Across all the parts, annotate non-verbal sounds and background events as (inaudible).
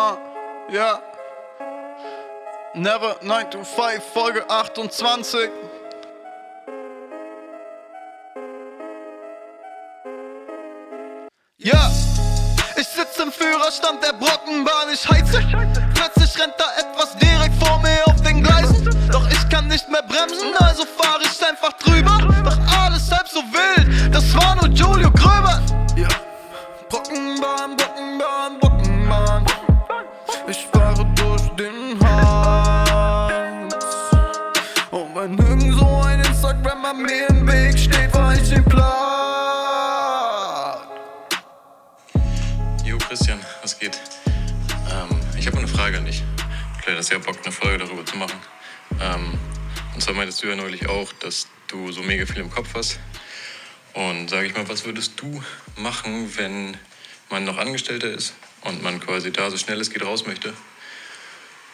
Ah, ja. Never 9 to 5, Folge 28. Ja, ich sitze im Führerstand der Brockenbahn, ich heize. Plötzlich rennt da etwas direkt vor mir auf den Gleisen. Doch ich kann nicht mehr bremsen, also fahre ich einfach drüber. Doch alles halb so wild, das war nur viel im Kopf hast. Und sage ich mal, was würdest du machen, wenn man noch Angestellter ist und man quasi da so schnell es geht raus möchte?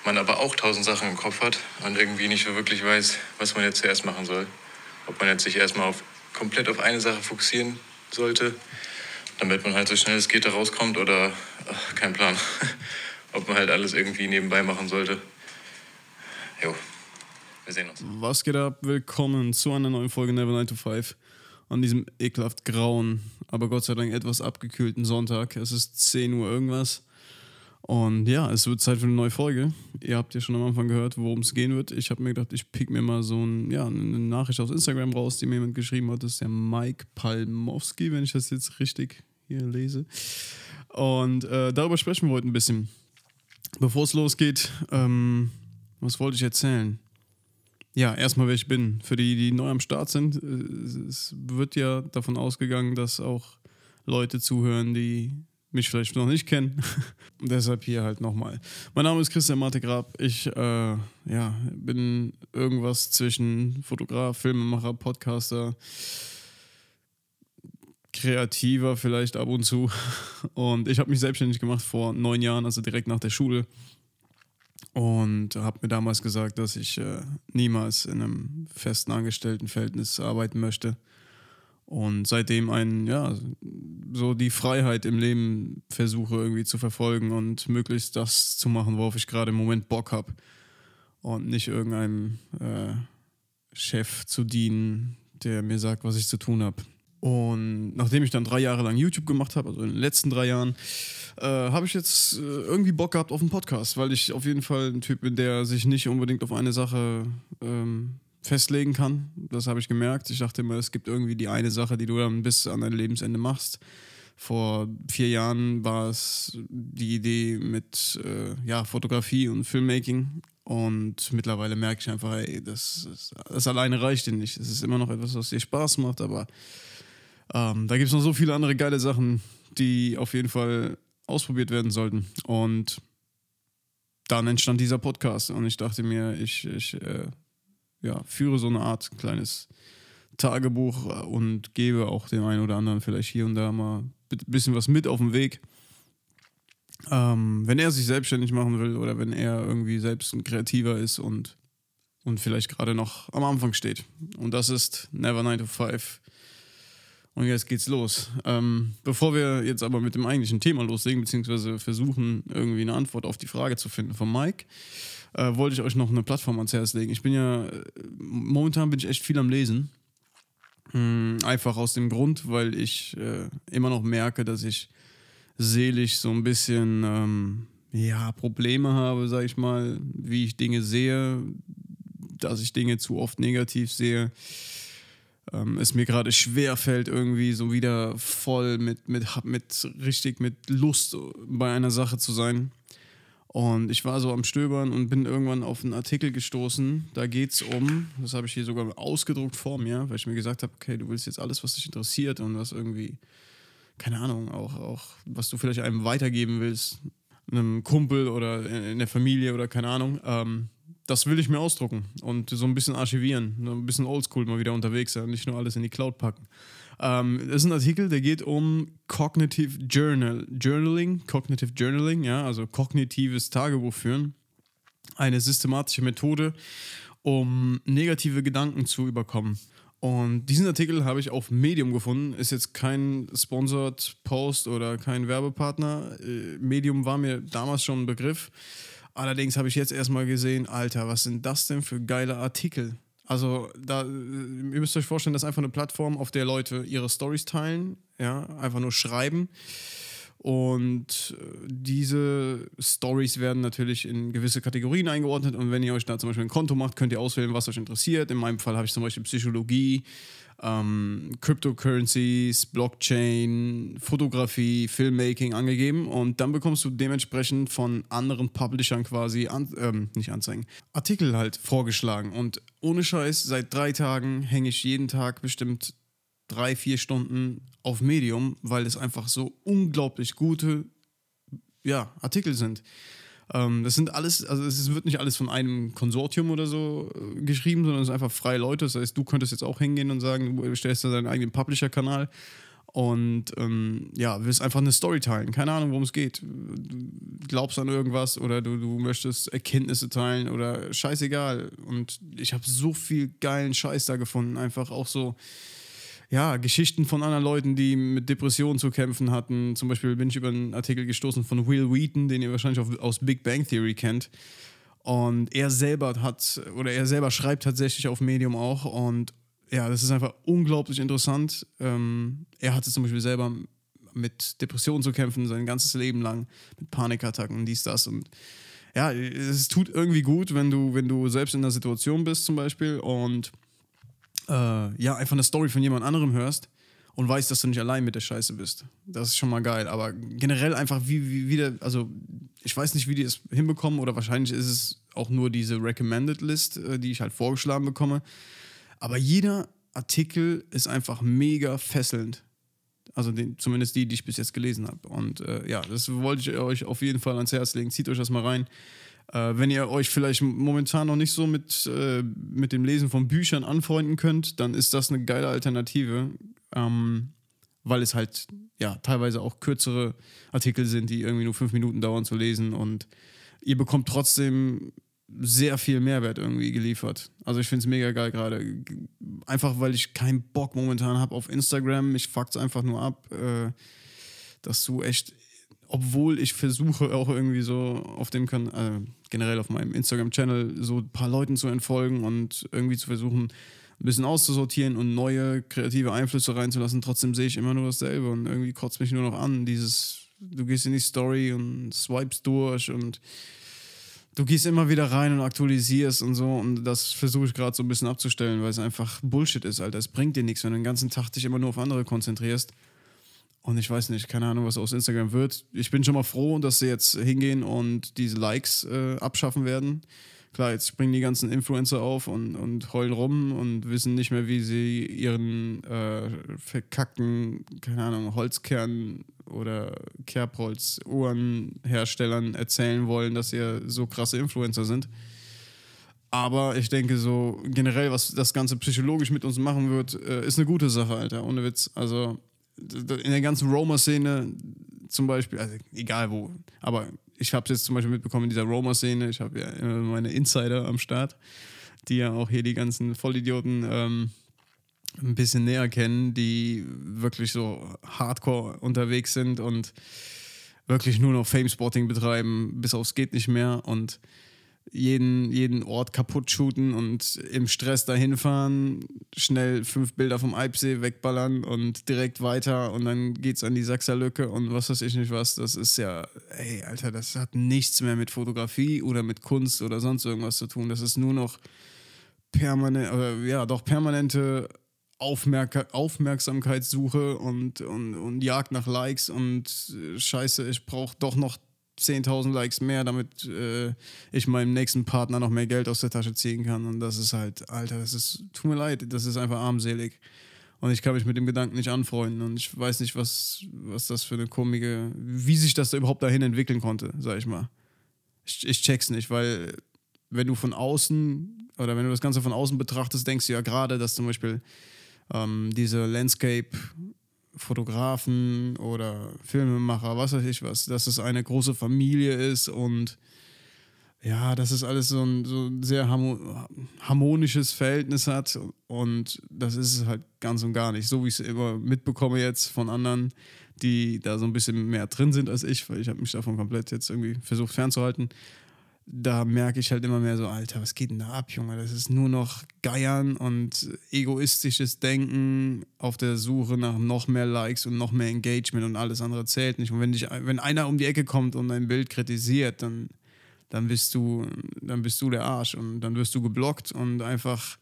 Man aber auch tausend Sachen im Kopf hat und irgendwie nicht so wirklich weiß, was man jetzt zuerst machen soll. Ob man jetzt sich erstmal auf, komplett auf eine Sache fokussieren sollte damit man halt so schnell es geht da rauskommt oder ach, kein Plan. (laughs) Ob man halt alles irgendwie nebenbei machen sollte. Jo, wir sehen uns. Was geht ab? Willkommen zu einer neuen Folge Never 9 to 5 an diesem ekelhaft grauen, aber Gott sei Dank etwas abgekühlten Sonntag. Es ist 10 Uhr irgendwas. Und ja, es wird Zeit für eine neue Folge. Ihr habt ja schon am Anfang gehört, worum es gehen wird. Ich habe mir gedacht, ich pick mir mal so ein, ja, eine Nachricht aus Instagram raus, die mir jemand geschrieben hat. Das ist der Mike Palmowski, wenn ich das jetzt richtig hier lese. Und äh, darüber sprechen wir heute ein bisschen. Bevor es losgeht, ähm, was wollte ich erzählen? Ja, erstmal, wer ich bin. Für die, die neu am Start sind, äh, es wird ja davon ausgegangen, dass auch Leute zuhören, die mich vielleicht noch nicht kennen. (laughs) Deshalb hier halt nochmal. Mein Name ist Christian Marte Grab. Ich äh, ja, bin irgendwas zwischen Fotograf, Filmemacher, Podcaster, kreativer vielleicht ab und zu. (laughs) Und ich habe mich selbstständig gemacht vor neun Jahren, also direkt nach der Schule. Und habe mir damals gesagt, dass ich äh, niemals in einem festen Angestelltenverhältnis arbeiten möchte. Und seitdem ein, ja, so die Freiheit im Leben versuche irgendwie zu verfolgen und möglichst das zu machen, worauf ich gerade im Moment Bock habe. Und nicht irgendeinem äh, Chef zu dienen, der mir sagt, was ich zu tun habe. Und nachdem ich dann drei Jahre lang YouTube gemacht habe, also in den letzten drei Jahren, äh, habe ich jetzt äh, irgendwie Bock gehabt auf einen Podcast, weil ich auf jeden Fall ein Typ bin, der sich nicht unbedingt auf eine Sache ähm, festlegen kann. Das habe ich gemerkt. Ich dachte immer, es gibt irgendwie die eine Sache, die du dann bis an dein Lebensende machst. Vor vier Jahren war es die Idee mit äh, ja, Fotografie und Filmmaking. Und mittlerweile merke ich einfach, ey, das, das, das alleine reicht dir nicht. Es ist immer noch etwas, was dir Spaß macht, aber ähm, da gibt es noch so viele andere geile Sachen, die auf jeden Fall ausprobiert werden sollten. Und dann entstand dieser Podcast und ich dachte mir, ich, ich äh, ja, führe so eine Art kleines Tagebuch und gebe auch dem einen oder anderen vielleicht hier und da mal ein bisschen was mit auf den Weg. Ähm, wenn er sich selbstständig machen will oder wenn er irgendwie selbst ein Kreativer ist und, und vielleicht gerade noch am Anfang steht. Und das ist Never 9 to 5. Und jetzt geht's los. Ähm, bevor wir jetzt aber mit dem eigentlichen Thema loslegen, beziehungsweise versuchen, irgendwie eine Antwort auf die Frage zu finden von Mike, äh, wollte ich euch noch eine Plattform ans Herz legen. Ich bin ja, momentan bin ich echt viel am Lesen. Hm, einfach aus dem Grund, weil ich äh, immer noch merke, dass ich seelisch so ein bisschen, ähm, ja, Probleme habe, sag ich mal, wie ich Dinge sehe, dass ich Dinge zu oft negativ sehe ähm, es mir gerade schwer fällt, irgendwie so wieder voll mit, mit, mit richtig mit Lust bei einer Sache zu sein. Und ich war so am Stöbern und bin irgendwann auf einen Artikel gestoßen. Da geht es um, das habe ich hier sogar ausgedruckt vor mir, weil ich mir gesagt habe, okay, du willst jetzt alles, was dich interessiert und was irgendwie, keine Ahnung, auch, auch was du vielleicht einem weitergeben willst, einem Kumpel oder in der Familie oder keine Ahnung. Ähm, das will ich mir ausdrucken und so ein bisschen archivieren, ein bisschen oldschool mal wieder unterwegs sein, nicht nur alles in die Cloud packen. Ähm, das ist ein Artikel, der geht um Cognitive Journal, Journaling, Cognitive Journaling, ja, also kognitives Tagebuch führen. Eine systematische Methode, um negative Gedanken zu überkommen. Und diesen Artikel habe ich auf Medium gefunden. Ist jetzt kein Sponsored Post oder kein Werbepartner. Äh, Medium war mir damals schon ein Begriff. Allerdings habe ich jetzt erstmal gesehen, Alter, was sind das denn für geile Artikel? Also, da, ihr müsst euch vorstellen, das ist einfach eine Plattform, auf der Leute ihre Stories teilen, ja, einfach nur schreiben. Und äh, diese Stories werden natürlich in gewisse Kategorien eingeordnet. Und wenn ihr euch da zum Beispiel ein Konto macht, könnt ihr auswählen, was euch interessiert. In meinem Fall habe ich zum Beispiel Psychologie, ähm, Cryptocurrencies, Blockchain, Fotografie, Filmmaking angegeben. Und dann bekommst du dementsprechend von anderen Publishern quasi, an, ähm, nicht Anzeigen, Artikel halt vorgeschlagen. Und ohne Scheiß, seit drei Tagen hänge ich jeden Tag bestimmt drei, vier Stunden auf Medium, weil es einfach so unglaublich gute ja, Artikel sind. Ähm, das sind alles, also es wird nicht alles von einem Konsortium oder so äh, geschrieben, sondern es sind einfach freie Leute. Das heißt, du könntest jetzt auch hingehen und sagen, du stellst da deinen eigenen Publisher-Kanal und ähm, ja, willst einfach eine Story teilen. Keine Ahnung, worum es geht. Du glaubst an irgendwas oder du, du möchtest Erkenntnisse teilen oder scheißegal. Und ich habe so viel geilen Scheiß da gefunden. Einfach auch so ja, Geschichten von anderen Leuten, die mit Depressionen zu kämpfen hatten. Zum Beispiel bin ich über einen Artikel gestoßen von Will Wheaton, den ihr wahrscheinlich aus Big Bang Theory kennt. Und er selber hat, oder er selber schreibt tatsächlich auf Medium auch. Und ja, das ist einfach unglaublich interessant. Ähm, er hatte zum Beispiel selber mit Depressionen zu kämpfen, sein ganzes Leben lang, mit Panikattacken, dies, das. Und ja, es tut irgendwie gut, wenn du, wenn du selbst in der Situation bist, zum Beispiel, und äh, ja, einfach eine Story von jemand anderem hörst und weißt, dass du nicht allein mit der Scheiße bist. Das ist schon mal geil. Aber generell einfach wie, wie wieder, also ich weiß nicht, wie die es hinbekommen oder wahrscheinlich ist es auch nur diese Recommended List, äh, die ich halt vorgeschlagen bekomme. Aber jeder Artikel ist einfach mega fesselnd. Also den, zumindest die, die ich bis jetzt gelesen habe. Und äh, ja, das wollte ich euch auf jeden Fall ans Herz legen. Zieht euch das mal rein. Äh, wenn ihr euch vielleicht momentan noch nicht so mit, äh, mit dem Lesen von Büchern anfreunden könnt, dann ist das eine geile Alternative, ähm, weil es halt ja teilweise auch kürzere Artikel sind, die irgendwie nur fünf Minuten dauern zu lesen und ihr bekommt trotzdem sehr viel Mehrwert irgendwie geliefert. Also ich finde es mega geil gerade. Einfach weil ich keinen Bock momentan habe auf Instagram. Mich fuckt es einfach nur ab, äh, dass du echt obwohl ich versuche auch irgendwie so auf dem kann äh, generell auf meinem Instagram-Channel so ein paar Leuten zu entfolgen und irgendwie zu versuchen, ein bisschen auszusortieren und neue kreative Einflüsse reinzulassen. Trotzdem sehe ich immer nur dasselbe und irgendwie kotzt mich nur noch an. Dieses, du gehst in die Story und swipes durch und du gehst immer wieder rein und aktualisierst und so und das versuche ich gerade so ein bisschen abzustellen, weil es einfach Bullshit ist, Alter. Es bringt dir nichts, wenn du den ganzen Tag dich immer nur auf andere konzentrierst und ich weiß nicht, keine Ahnung, was aus Instagram wird. Ich bin schon mal froh, dass sie jetzt hingehen und diese Likes äh, abschaffen werden. Klar, jetzt springen die ganzen Influencer auf und, und heulen rum und wissen nicht mehr, wie sie ihren äh, verkackten, keine Ahnung, Holzkern oder Kerbholz-Uhrenherstellern erzählen wollen, dass sie so krasse Influencer sind. Aber ich denke so generell, was das Ganze psychologisch mit uns machen wird, äh, ist eine gute Sache, Alter. Ohne Witz. Also in der ganzen Roma-Szene zum Beispiel, also egal wo, aber ich habe es jetzt zum Beispiel mitbekommen in dieser Roma-Szene, ich habe ja immer meine Insider am Start, die ja auch hier die ganzen Vollidioten ähm, ein bisschen näher kennen, die wirklich so hardcore unterwegs sind und wirklich nur noch Fame-Spotting betreiben, bis aufs geht nicht mehr und jeden, jeden Ort kaputt shooten und im Stress dahin fahren, schnell fünf Bilder vom Eibsee wegballern und direkt weiter und dann geht's an die Sachserlücke und was weiß ich nicht was. Das ist ja, ey, Alter, das hat nichts mehr mit Fotografie oder mit Kunst oder sonst irgendwas zu tun. Das ist nur noch permanent, oder ja, doch permanente Aufmerk Aufmerksamkeitssuche und, und, und Jagd nach Likes und äh, Scheiße, ich brauche doch noch 10.000 Likes mehr, damit äh, ich meinem nächsten Partner noch mehr Geld aus der Tasche ziehen kann. Und das ist halt, Alter, das ist, tut mir leid, das ist einfach armselig. Und ich kann mich mit dem Gedanken nicht anfreunden. Und ich weiß nicht, was, was das für eine komische, wie sich das da überhaupt dahin entwickeln konnte, sag ich mal. Ich, ich check's nicht, weil wenn du von außen oder wenn du das Ganze von außen betrachtest, denkst du ja gerade, dass zum Beispiel ähm, diese Landscape Fotografen oder Filmemacher, was weiß ich was, dass es eine große Familie ist und ja, dass es alles so ein, so ein sehr harmonisches Verhältnis hat und das ist es halt ganz und gar nicht. So wie ich es immer mitbekomme jetzt von anderen, die da so ein bisschen mehr drin sind als ich, weil ich habe mich davon komplett jetzt irgendwie versucht fernzuhalten. Da merke ich halt immer mehr so, Alter, was geht denn da ab, Junge? Das ist nur noch Geiern und egoistisches Denken auf der Suche nach noch mehr Likes und noch mehr Engagement und alles andere zählt nicht. Und wenn, dich, wenn einer um die Ecke kommt und ein Bild kritisiert, dann dann bist du, dann bist du der Arsch und dann wirst du geblockt und einfach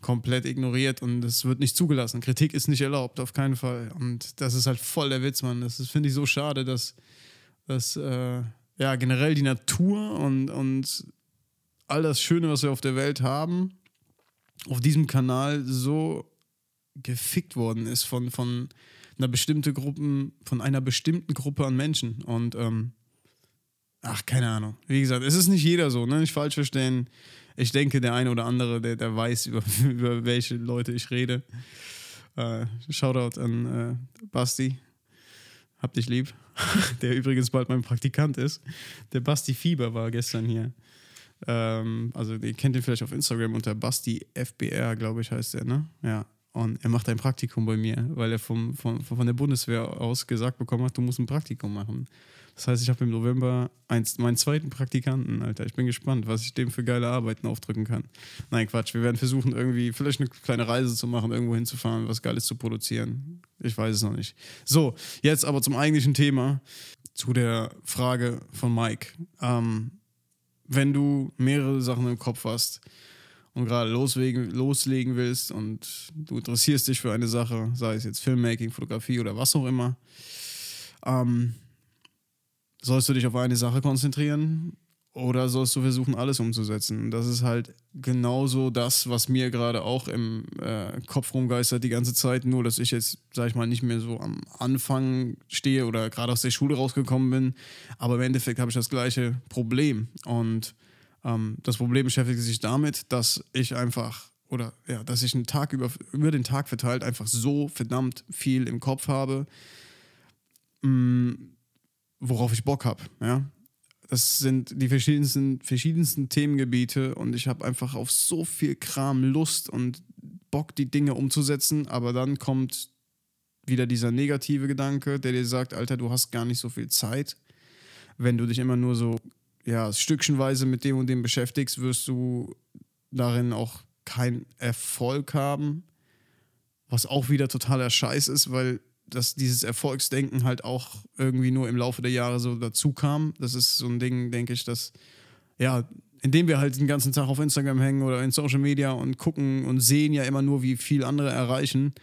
komplett ignoriert und es wird nicht zugelassen. Kritik ist nicht erlaubt, auf keinen Fall. Und das ist halt voll der Witz, Mann. Das finde ich so schade, dass, dass äh, ja, generell die Natur und, und all das Schöne, was wir auf der Welt haben, auf diesem Kanal so gefickt worden ist von, von einer bestimmten Gruppe, von einer bestimmten Gruppe an Menschen. Und ähm, Ach, keine Ahnung. Wie gesagt, es ist nicht jeder so, ne? Nicht falsch verstehen. Ich denke, der eine oder andere, der, der weiß, (laughs) über, über welche Leute ich rede. Äh, Shoutout an äh, Basti. Hab dich lieb. (laughs) der übrigens bald mein Praktikant ist. Der Basti Fieber war gestern hier. Ähm, also, ihr kennt ihn vielleicht auf Instagram unter Basti FBR, glaube ich, heißt er, ne? Ja. Und er macht ein Praktikum bei mir, weil er vom, von, von der Bundeswehr aus gesagt bekommen hat, du musst ein Praktikum machen. Das heißt, ich habe im November eins, meinen zweiten Praktikanten, Alter. Ich bin gespannt, was ich dem für geile Arbeiten aufdrücken kann. Nein, Quatsch. Wir werden versuchen, irgendwie vielleicht eine kleine Reise zu machen, irgendwo hinzufahren, was Geiles zu produzieren. Ich weiß es noch nicht. So, jetzt aber zum eigentlichen Thema, zu der Frage von Mike. Ähm, wenn du mehrere Sachen im Kopf hast und gerade loslegen, loslegen willst und du interessierst dich für eine Sache, sei es jetzt Filmmaking, Fotografie oder was auch immer, ähm, sollst du dich auf eine Sache konzentrieren oder sollst du versuchen, alles umzusetzen? Das ist halt genauso das, was mir gerade auch im äh, Kopf rumgeistert die ganze Zeit, nur dass ich jetzt, sag ich mal, nicht mehr so am Anfang stehe oder gerade aus der Schule rausgekommen bin. Aber im Endeffekt habe ich das gleiche Problem. Und ähm, das Problem beschäftigt sich damit, dass ich einfach oder ja, dass ich einen Tag über, über den Tag verteilt einfach so verdammt viel im Kopf habe. Mh, mm, worauf ich Bock habe. Ja? Das sind die verschiedensten, verschiedensten Themengebiete und ich habe einfach auf so viel Kram Lust und Bock, die Dinge umzusetzen, aber dann kommt wieder dieser negative Gedanke, der dir sagt, Alter, du hast gar nicht so viel Zeit. Wenn du dich immer nur so ja, stückchenweise mit dem und dem beschäftigst, wirst du darin auch keinen Erfolg haben. Was auch wieder totaler Scheiß ist, weil dass dieses Erfolgsdenken halt auch irgendwie nur im Laufe der Jahre so dazu kam. Das ist so ein Ding, denke ich, dass, ja, indem wir halt den ganzen Tag auf Instagram hängen oder in Social Media und gucken und sehen ja immer nur, wie viel andere erreichen,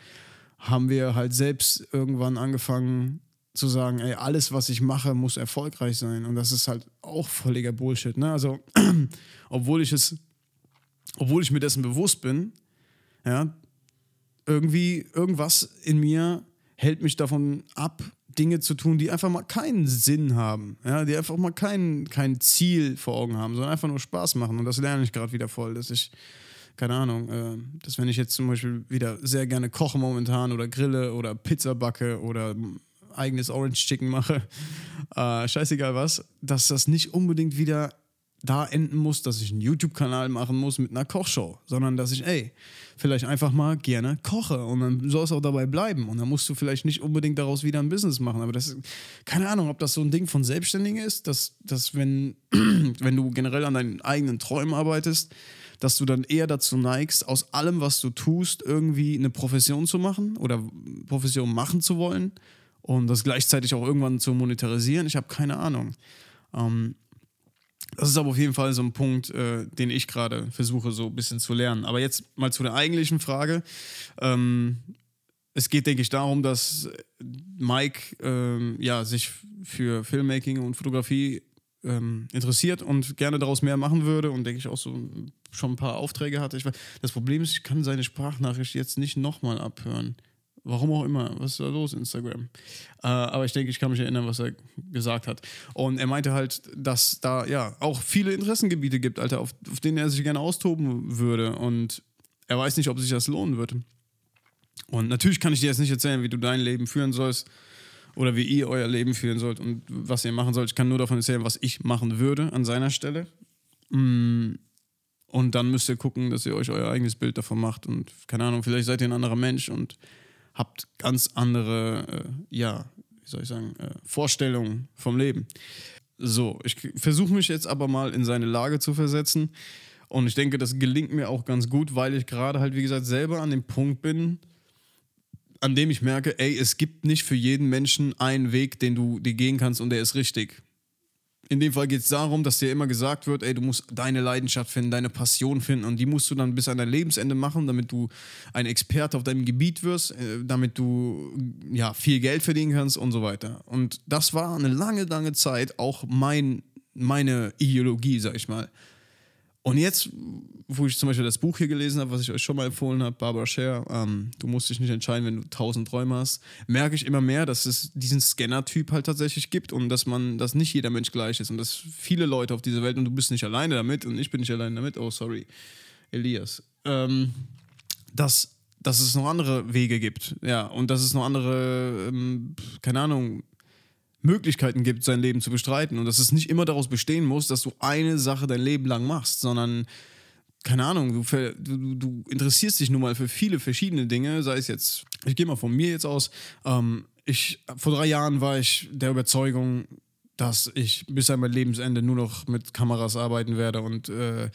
haben wir halt selbst irgendwann angefangen zu sagen, ey, alles, was ich mache, muss erfolgreich sein. Und das ist halt auch völliger Bullshit. Ne? Also, (clears throat) obwohl ich es, obwohl ich mir dessen bewusst bin, ja, irgendwie irgendwas in mir hält mich davon ab, Dinge zu tun, die einfach mal keinen Sinn haben, ja, die einfach mal kein, kein Ziel vor Augen haben, sondern einfach nur Spaß machen. Und das lerne ich gerade wieder voll, dass ich, keine Ahnung, äh, dass wenn ich jetzt zum Beispiel wieder sehr gerne koche momentan oder grille oder Pizza backe oder eigenes Orange Chicken mache, (laughs) äh, scheißegal was, dass das nicht unbedingt wieder da enden muss, dass ich einen YouTube-Kanal machen muss mit einer Kochshow, sondern dass ich, ey, vielleicht einfach mal gerne koche und dann soll es auch dabei bleiben und dann musst du vielleicht nicht unbedingt daraus wieder ein Business machen, aber das ist, keine Ahnung, ob das so ein Ding von Selbstständigen ist, dass, dass wenn, (clears throat) wenn du generell an deinen eigenen Träumen arbeitest, dass du dann eher dazu neigst, aus allem, was du tust, irgendwie eine Profession zu machen oder Profession machen zu wollen und das gleichzeitig auch irgendwann zu monetarisieren. Ich habe keine Ahnung. Ähm, das ist aber auf jeden Fall so ein Punkt, äh, den ich gerade versuche, so ein bisschen zu lernen. Aber jetzt mal zu der eigentlichen Frage. Ähm, es geht, denke ich, darum, dass Mike ähm, ja, sich für Filmmaking und Fotografie ähm, interessiert und gerne daraus mehr machen würde und denke ich auch so schon ein paar Aufträge hatte. Ich, das Problem ist, ich kann seine Sprachnachricht jetzt nicht nochmal abhören. Warum auch immer. Was ist da los, Instagram? Äh, aber ich denke, ich kann mich erinnern, was er gesagt hat. Und er meinte halt, dass da ja auch viele Interessengebiete gibt, Alter, auf, auf denen er sich gerne austoben würde. Und er weiß nicht, ob sich das lohnen würde. Und natürlich kann ich dir jetzt nicht erzählen, wie du dein Leben führen sollst oder wie ihr euer Leben führen sollt und was ihr machen sollt. Ich kann nur davon erzählen, was ich machen würde an seiner Stelle. Mm, und dann müsst ihr gucken, dass ihr euch euer eigenes Bild davon macht. Und keine Ahnung, vielleicht seid ihr ein anderer Mensch und habt ganz andere, äh, ja, wie soll ich sagen, äh, Vorstellungen vom Leben. So, ich versuche mich jetzt aber mal in seine Lage zu versetzen. Und ich denke, das gelingt mir auch ganz gut, weil ich gerade halt, wie gesagt, selber an dem Punkt bin, an dem ich merke, ey, es gibt nicht für jeden Menschen einen Weg, den du dir gehen kannst und der ist richtig in dem Fall geht es darum, dass dir immer gesagt wird, ey, du musst deine Leidenschaft finden, deine Passion finden und die musst du dann bis an dein Lebensende machen, damit du ein Experte auf deinem Gebiet wirst, äh, damit du ja viel Geld verdienen kannst und so weiter. Und das war eine lange, lange Zeit auch mein, meine Ideologie, sag ich mal. Und jetzt, wo ich zum Beispiel das Buch hier gelesen habe, was ich euch schon mal empfohlen habe, Barbara Scher, ähm, du musst dich nicht entscheiden, wenn du tausend Träume hast, merke ich immer mehr, dass es diesen Scanner-Typ halt tatsächlich gibt und dass man, dass nicht jeder Mensch gleich ist und dass viele Leute auf dieser Welt und du bist nicht alleine damit und ich bin nicht alleine damit, oh sorry, Elias, ähm, dass, dass es noch andere Wege gibt, ja, und dass es noch andere, ähm, keine Ahnung, Möglichkeiten gibt, sein Leben zu bestreiten und dass es nicht immer daraus bestehen muss, dass du eine Sache dein Leben lang machst, sondern keine Ahnung, du, du, du interessierst dich nun mal für viele verschiedene Dinge, sei es jetzt, ich gehe mal von mir jetzt aus, ähm, ich, vor drei Jahren war ich der Überzeugung, dass ich bis an mein Lebensende nur noch mit Kameras arbeiten werde und, äh,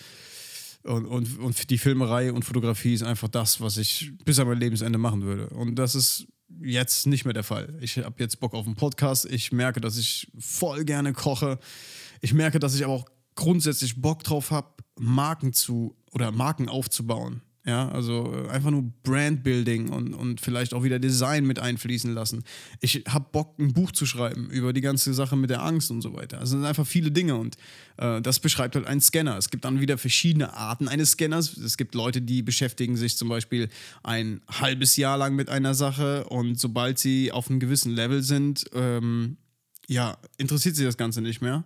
und, und, und die Filmerei und Fotografie ist einfach das, was ich bis an mein Lebensende machen würde. Und das ist jetzt nicht mehr der Fall. Ich habe jetzt Bock auf einen Podcast. Ich merke, dass ich voll gerne koche. Ich merke, dass ich aber auch grundsätzlich Bock drauf habe, Marken zu oder Marken aufzubauen. Ja, also äh, einfach nur Brandbuilding und, und vielleicht auch wieder Design mit einfließen lassen. Ich habe Bock, ein Buch zu schreiben über die ganze Sache mit der Angst und so weiter. Also sind einfach viele Dinge und äh, das beschreibt halt einen Scanner. Es gibt dann wieder verschiedene Arten eines Scanners. Es gibt Leute, die beschäftigen sich zum Beispiel ein halbes Jahr lang mit einer Sache und sobald sie auf einem gewissen Level sind, ähm, ja, interessiert sie das Ganze nicht mehr.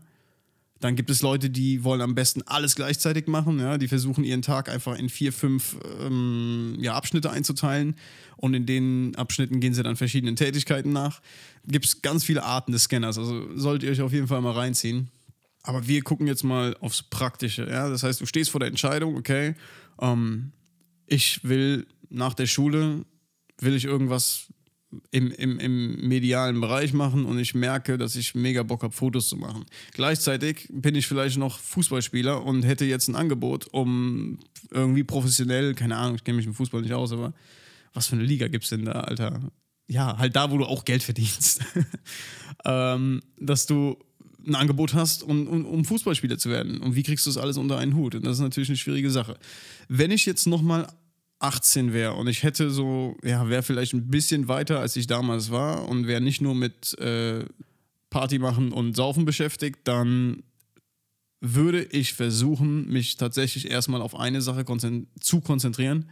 Dann gibt es Leute, die wollen am besten alles gleichzeitig machen. Ja? Die versuchen ihren Tag einfach in vier, fünf ähm, ja, Abschnitte einzuteilen. Und in den Abschnitten gehen sie dann verschiedenen Tätigkeiten nach. Gibt es ganz viele Arten des Scanners. Also solltet ihr euch auf jeden Fall mal reinziehen. Aber wir gucken jetzt mal aufs Praktische. Ja? Das heißt, du stehst vor der Entscheidung, okay, ähm, ich will nach der Schule, will ich irgendwas im, im, im medialen Bereich machen und ich merke, dass ich mega Bock habe, Fotos zu machen. Gleichzeitig bin ich vielleicht noch Fußballspieler und hätte jetzt ein Angebot, um irgendwie professionell, keine Ahnung, ich kenne mich im Fußball nicht aus, aber was für eine Liga gibt es denn da, Alter? Ja, halt da, wo du auch Geld verdienst. (laughs) ähm, dass du ein Angebot hast, um, um, um, Fußballspieler zu werden. Und wie kriegst du das alles unter einen Hut? Und das ist natürlich eine schwierige Sache. Wenn ich jetzt nochmal 18 wäre und ich hätte so, ja, wäre vielleicht ein bisschen weiter, als ich damals war und wäre nicht nur mit äh, Party machen und Saufen beschäftigt, dann würde ich versuchen, mich tatsächlich erstmal auf eine Sache konzent zu konzentrieren.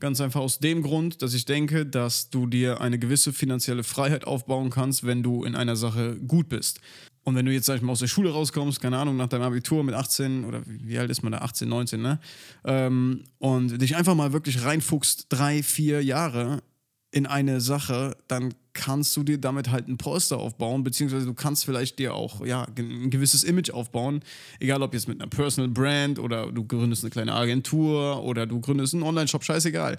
Ganz einfach aus dem Grund, dass ich denke, dass du dir eine gewisse finanzielle Freiheit aufbauen kannst, wenn du in einer Sache gut bist. Und wenn du jetzt, sag ich mal, aus der Schule rauskommst, keine Ahnung, nach deinem Abitur mit 18 oder wie alt ist man da, 18, 19, ne? Ähm, und dich einfach mal wirklich reinfuchst, drei, vier Jahre in eine Sache, dann kannst du dir damit halt ein Polster aufbauen, beziehungsweise du kannst vielleicht dir auch ja, ein gewisses Image aufbauen, egal ob jetzt mit einer Personal Brand oder du gründest eine kleine Agentur oder du gründest einen Online-Shop, scheißegal.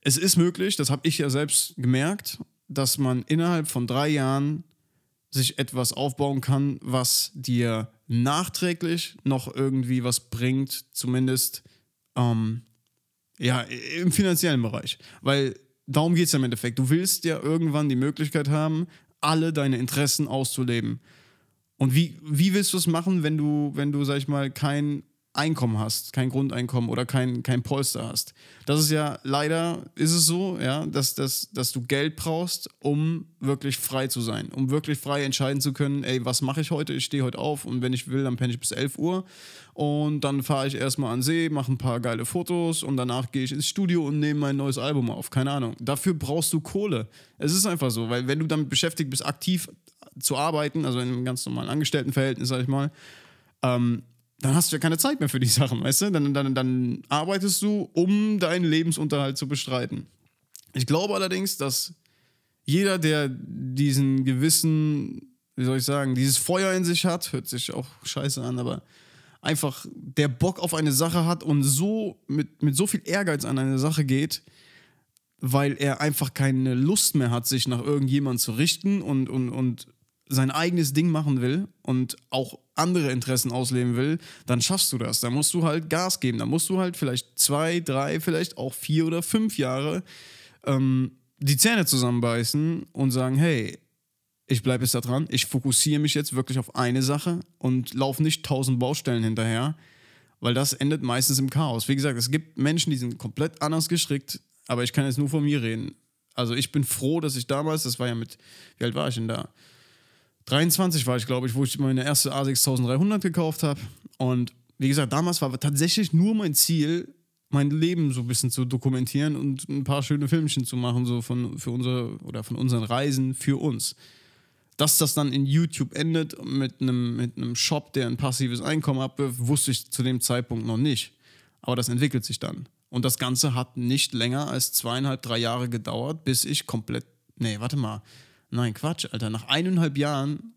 Es ist möglich, das habe ich ja selbst gemerkt, dass man innerhalb von drei Jahren sich etwas aufbauen kann, was dir nachträglich noch irgendwie was bringt, zumindest ähm, ja, im finanziellen Bereich. Weil darum geht es ja im Endeffekt. Du willst ja irgendwann die Möglichkeit haben, alle deine Interessen auszuleben. Und wie, wie willst du es machen, wenn du, wenn du, sag ich mal, kein Einkommen hast, kein Grundeinkommen oder kein, kein Polster hast. Das ist ja leider, ist es so, ja, dass, dass, dass du Geld brauchst, um wirklich frei zu sein, um wirklich frei entscheiden zu können, ey, was mache ich heute? Ich stehe heute auf und wenn ich will, dann penne ich bis 11 Uhr und dann fahre ich erstmal an See, mache ein paar geile Fotos und danach gehe ich ins Studio und nehme mein neues Album auf. Keine Ahnung. Dafür brauchst du Kohle. Es ist einfach so, weil wenn du damit beschäftigt bist, aktiv zu arbeiten, also in einem ganz normalen Angestelltenverhältnis, sag ich mal, ähm, dann hast du ja keine Zeit mehr für die Sachen, weißt du? Dann, dann, dann arbeitest du, um deinen Lebensunterhalt zu bestreiten. Ich glaube allerdings, dass jeder, der diesen gewissen, wie soll ich sagen, dieses Feuer in sich hat, hört sich auch scheiße an, aber einfach der Bock auf eine Sache hat und so mit, mit so viel Ehrgeiz an eine Sache geht, weil er einfach keine Lust mehr hat, sich nach irgendjemand zu richten und, und, und sein eigenes Ding machen will und auch andere Interessen ausleben will, dann schaffst du das. Da musst du halt Gas geben. Da musst du halt vielleicht zwei, drei, vielleicht auch vier oder fünf Jahre ähm, die Zähne zusammenbeißen und sagen, hey, ich bleibe jetzt da dran, ich fokussiere mich jetzt wirklich auf eine Sache und laufe nicht tausend Baustellen hinterher, weil das endet meistens im Chaos. Wie gesagt, es gibt Menschen, die sind komplett anders gestrickt, aber ich kann jetzt nur von mir reden. Also ich bin froh, dass ich damals, das war ja mit, wie alt war ich denn da? 23 war ich, glaube ich, wo ich meine erste A6300 gekauft habe. Und wie gesagt, damals war tatsächlich nur mein Ziel, mein Leben so ein bisschen zu dokumentieren und ein paar schöne Filmchen zu machen, so von, für unsere oder von unseren Reisen für uns. Dass das dann in YouTube endet mit einem, mit einem Shop, der ein passives Einkommen abwirft, wusste ich zu dem Zeitpunkt noch nicht. Aber das entwickelt sich dann. Und das Ganze hat nicht länger als zweieinhalb, drei Jahre gedauert, bis ich komplett. Nee, warte mal. Nein, Quatsch, Alter. Nach eineinhalb Jahren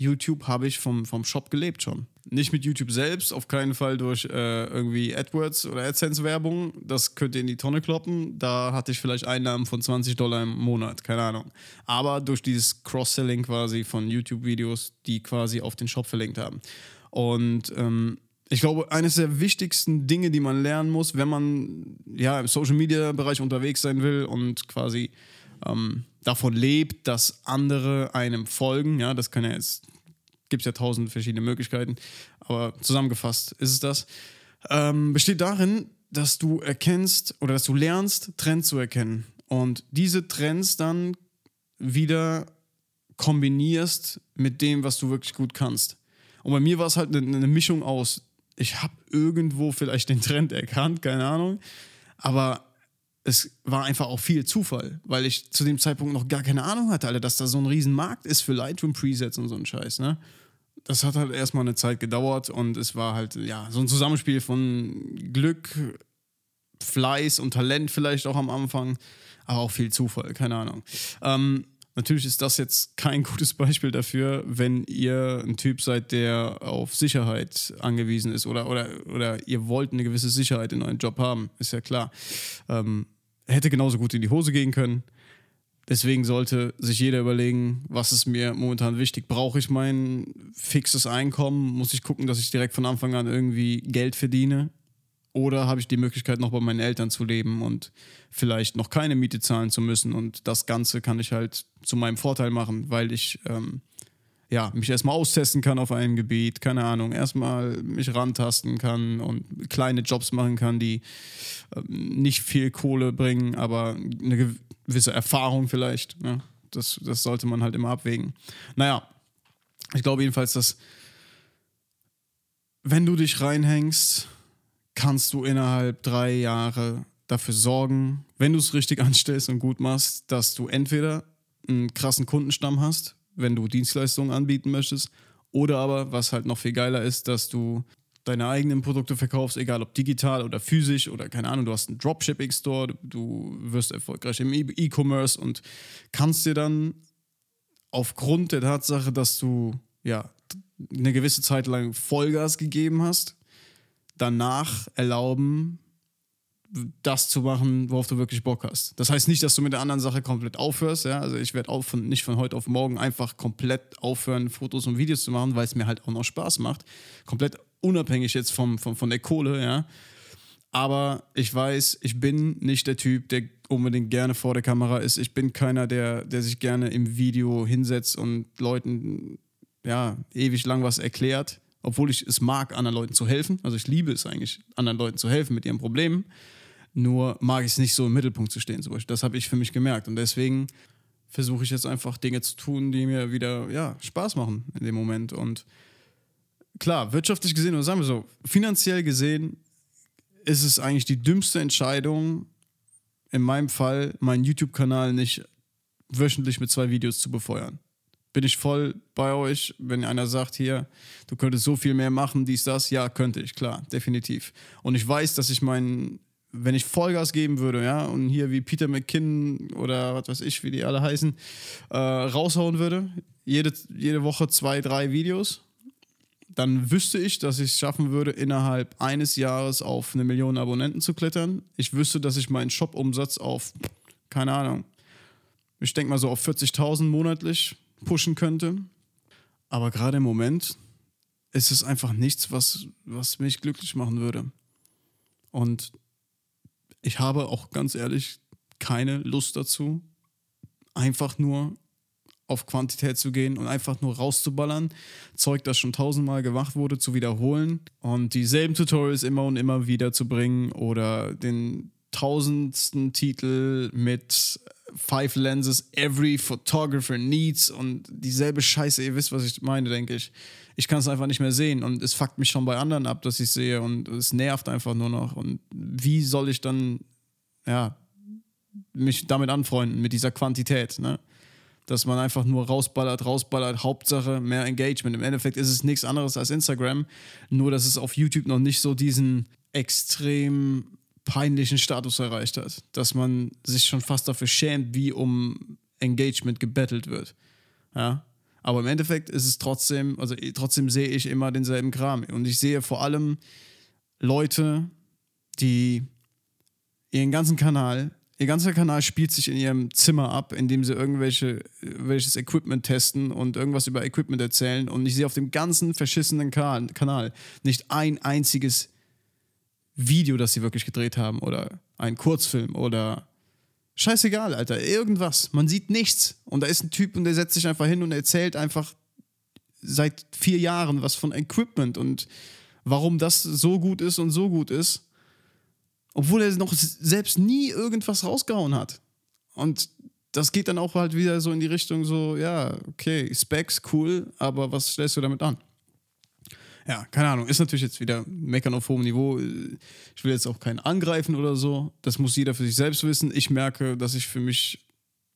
YouTube habe ich vom, vom Shop gelebt schon. Nicht mit YouTube selbst, auf keinen Fall durch äh, irgendwie AdWords oder AdSense-Werbung. Das könnte in die Tonne kloppen. Da hatte ich vielleicht Einnahmen von 20 Dollar im Monat, keine Ahnung. Aber durch dieses Cross-Selling quasi von YouTube-Videos, die quasi auf den Shop verlinkt haben. Und ähm, ich glaube, eines der wichtigsten Dinge, die man lernen muss, wenn man ja im Social-Media-Bereich unterwegs sein will und quasi ähm, davon lebt, dass andere einem folgen. Ja, das kann ja jetzt, gibt es ja tausend verschiedene Möglichkeiten, aber zusammengefasst ist es das. Ähm, besteht darin, dass du erkennst oder dass du lernst, Trends zu erkennen und diese Trends dann wieder kombinierst mit dem, was du wirklich gut kannst. Und bei mir war es halt eine, eine Mischung aus, ich habe irgendwo vielleicht den Trend erkannt, keine Ahnung, aber es war einfach auch viel Zufall, weil ich zu dem Zeitpunkt noch gar keine Ahnung hatte, Alter, dass da so ein Riesenmarkt ist für Lightroom-Presets und so ein Scheiß, ne? Das hat halt erstmal eine Zeit gedauert und es war halt, ja, so ein Zusammenspiel von Glück, Fleiß und Talent vielleicht auch am Anfang, aber auch viel Zufall, keine Ahnung. Ähm, Natürlich ist das jetzt kein (laughs) gutes Beispiel dafür, wenn ihr ein Typ seid, der auf Sicherheit angewiesen ist oder, oder, oder ihr wollt eine gewisse Sicherheit in euren Job haben, ist ja klar. Ähm, hätte genauso gut in die Hose gehen können. Deswegen sollte sich jeder überlegen, was ist mir momentan wichtig. Brauche ich mein fixes Einkommen? Muss ich gucken, dass ich direkt von Anfang an irgendwie Geld verdiene? Oder habe ich die Möglichkeit, noch bei meinen Eltern zu leben und vielleicht noch keine Miete zahlen zu müssen? Und das Ganze kann ich halt zu meinem Vorteil machen, weil ich ähm, ja, mich erstmal austesten kann auf einem Gebiet, keine Ahnung, erstmal mich rantasten kann und kleine Jobs machen kann, die äh, nicht viel Kohle bringen, aber eine gewisse Erfahrung vielleicht. Ne? Das, das sollte man halt immer abwägen. Naja, ich glaube jedenfalls, dass wenn du dich reinhängst, kannst du innerhalb drei Jahre dafür sorgen, wenn du es richtig (laughs) anstellst und gut machst, dass du entweder einen krassen Kundenstamm hast, wenn du Dienstleistungen anbieten möchtest, oder aber, was halt noch viel geiler ist, dass du deine eigenen Produkte verkaufst, egal ob digital oder physisch oder keine Ahnung, du hast einen Dropshipping-Store, du wirst erfolgreich im e- E-Commerce und kannst dir dann aufgrund der Tatsache, dass du ja eine gewisse Zeit lang Vollgas gegeben hast, danach erlauben, das zu machen, worauf du wirklich Bock hast. Das heißt nicht, dass du mit der anderen Sache komplett aufhörst. Ja? Also ich werde auch von, nicht von heute auf morgen einfach komplett aufhören, Fotos und Videos zu machen, weil es mir halt auch noch Spaß macht. Komplett unabhängig jetzt vom, vom, von der Kohle, ja. Aber ich weiß, ich bin nicht der Typ, der unbedingt gerne vor der Kamera ist. Ich bin keiner, der, der sich gerne im Video hinsetzt und Leuten ja, ewig lang was erklärt obwohl ich es mag, anderen Leuten zu helfen. Also ich liebe es eigentlich, anderen Leuten zu helfen mit ihren Problemen. Nur mag ich es nicht so im Mittelpunkt zu stehen. Zum Beispiel. Das habe ich für mich gemerkt. Und deswegen versuche ich jetzt einfach Dinge zu tun, die mir wieder ja, Spaß machen in dem Moment. Und klar, wirtschaftlich gesehen, oder sagen wir so, finanziell gesehen ist es eigentlich die dümmste Entscheidung, in meinem Fall meinen YouTube-Kanal nicht wöchentlich mit zwei Videos zu befeuern bin ich voll bei euch. Wenn einer sagt, hier, du könntest so viel mehr machen, dies, das, ja, könnte ich, klar, definitiv. Und ich weiß, dass ich meinen, wenn ich Vollgas geben würde, ja, und hier wie Peter McKinnon oder was weiß ich, wie die alle heißen, äh, raushauen würde, jede, jede Woche zwei, drei Videos, dann wüsste ich, dass ich es schaffen würde, innerhalb eines Jahres auf eine Million Abonnenten zu klettern. Ich wüsste, dass ich meinen Shop-Umsatz auf, keine Ahnung, ich denke mal so auf 40.000 monatlich pushen könnte. Aber gerade im Moment ist es einfach nichts, was, was mich glücklich machen würde. Und ich habe auch ganz ehrlich keine Lust dazu, einfach nur auf Quantität zu gehen und einfach nur rauszuballern. Zeug, das schon tausendmal gemacht wurde, zu wiederholen und dieselben Tutorials immer und immer wieder zu bringen oder den tausendsten Titel mit Five Lenses Every Photographer Needs und dieselbe Scheiße, ihr wisst, was ich meine, denke ich. Ich kann es einfach nicht mehr sehen und es fuckt mich schon bei anderen ab, dass ich sehe und es nervt einfach nur noch. Und wie soll ich dann, ja, mich damit anfreunden, mit dieser Quantität, ne? Dass man einfach nur rausballert, rausballert, Hauptsache mehr Engagement. Im Endeffekt ist es nichts anderes als Instagram, nur dass es auf YouTube noch nicht so diesen extrem peinlichen Status erreicht hat, dass man sich schon fast dafür schämt, wie um Engagement gebettelt wird. Ja. Aber im Endeffekt ist es trotzdem, also trotzdem sehe ich immer denselben Kram. Und ich sehe vor allem Leute, die ihren ganzen Kanal, ihr ganzer Kanal spielt sich in ihrem Zimmer ab, indem sie irgendwelche, welches Equipment testen und irgendwas über Equipment erzählen. Und ich sehe auf dem ganzen verschissenen Kanal nicht ein einziges Video, das sie wirklich gedreht haben oder ein Kurzfilm oder scheißegal, Alter, irgendwas. Man sieht nichts. Und da ist ein Typ und der setzt sich einfach hin und erzählt einfach seit vier Jahren was von Equipment und warum das so gut ist und so gut ist. Obwohl er noch selbst nie irgendwas rausgehauen hat. Und das geht dann auch halt wieder so in die Richtung so, ja, okay, Specs, cool, aber was stellst du damit an? Ja, keine Ahnung, ist natürlich jetzt wieder meckern auf hohem Niveau. Ich will jetzt auch keinen angreifen oder so. Das muss jeder für sich selbst wissen. Ich merke, dass ich für mich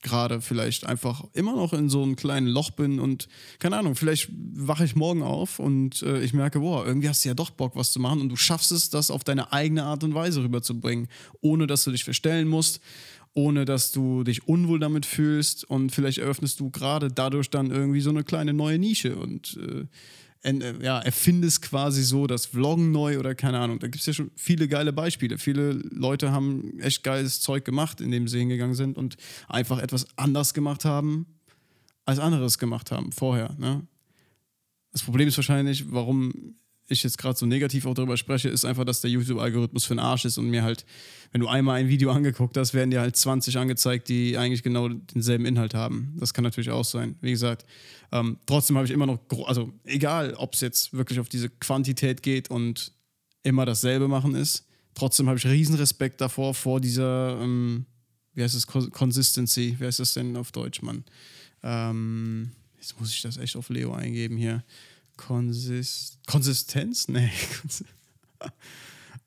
gerade vielleicht einfach immer noch in so einem kleinen Loch bin und keine Ahnung, vielleicht wache ich morgen auf und äh, ich merke, boah, irgendwie hast du ja doch Bock, was zu machen und du schaffst es, das auf deine eigene Art und Weise rüberzubringen, ohne dass du dich verstellen musst, ohne dass du dich unwohl damit fühlst und vielleicht eröffnest du gerade dadurch dann irgendwie so eine kleine neue Nische und äh, ja, erfindest quasi so das Vloggen neu oder keine Ahnung. Da gibt es ja schon viele geile Beispiele. Viele Leute haben echt geiles Zeug gemacht, indem sie hingegangen sind und einfach etwas anders gemacht haben, als anderes gemacht haben vorher. Ne? Das Problem ist wahrscheinlich, warum ich jetzt gerade so negativ auch darüber spreche, ist einfach, dass der YouTube-Algorithmus für den Arsch ist und mir halt, wenn du einmal ein Video (laughs) angeguckt hast, werden dir halt 20 angezeigt, die eigentlich genau denselben Inhalt haben. Das kann natürlich auch sein. Wie gesagt, ähm, trotzdem habe ich immer noch, also egal, ob es jetzt wirklich auf diese Quantität geht und immer dasselbe machen ist, trotzdem habe ich riesen Respekt davor, vor dieser, ähm, wie heißt es, Consistency, wie heißt das denn auf Deutsch, Mann? Ähm, jetzt muss ich das echt auf Leo eingeben hier. Konsist Konsistenz? (laughs) Nee.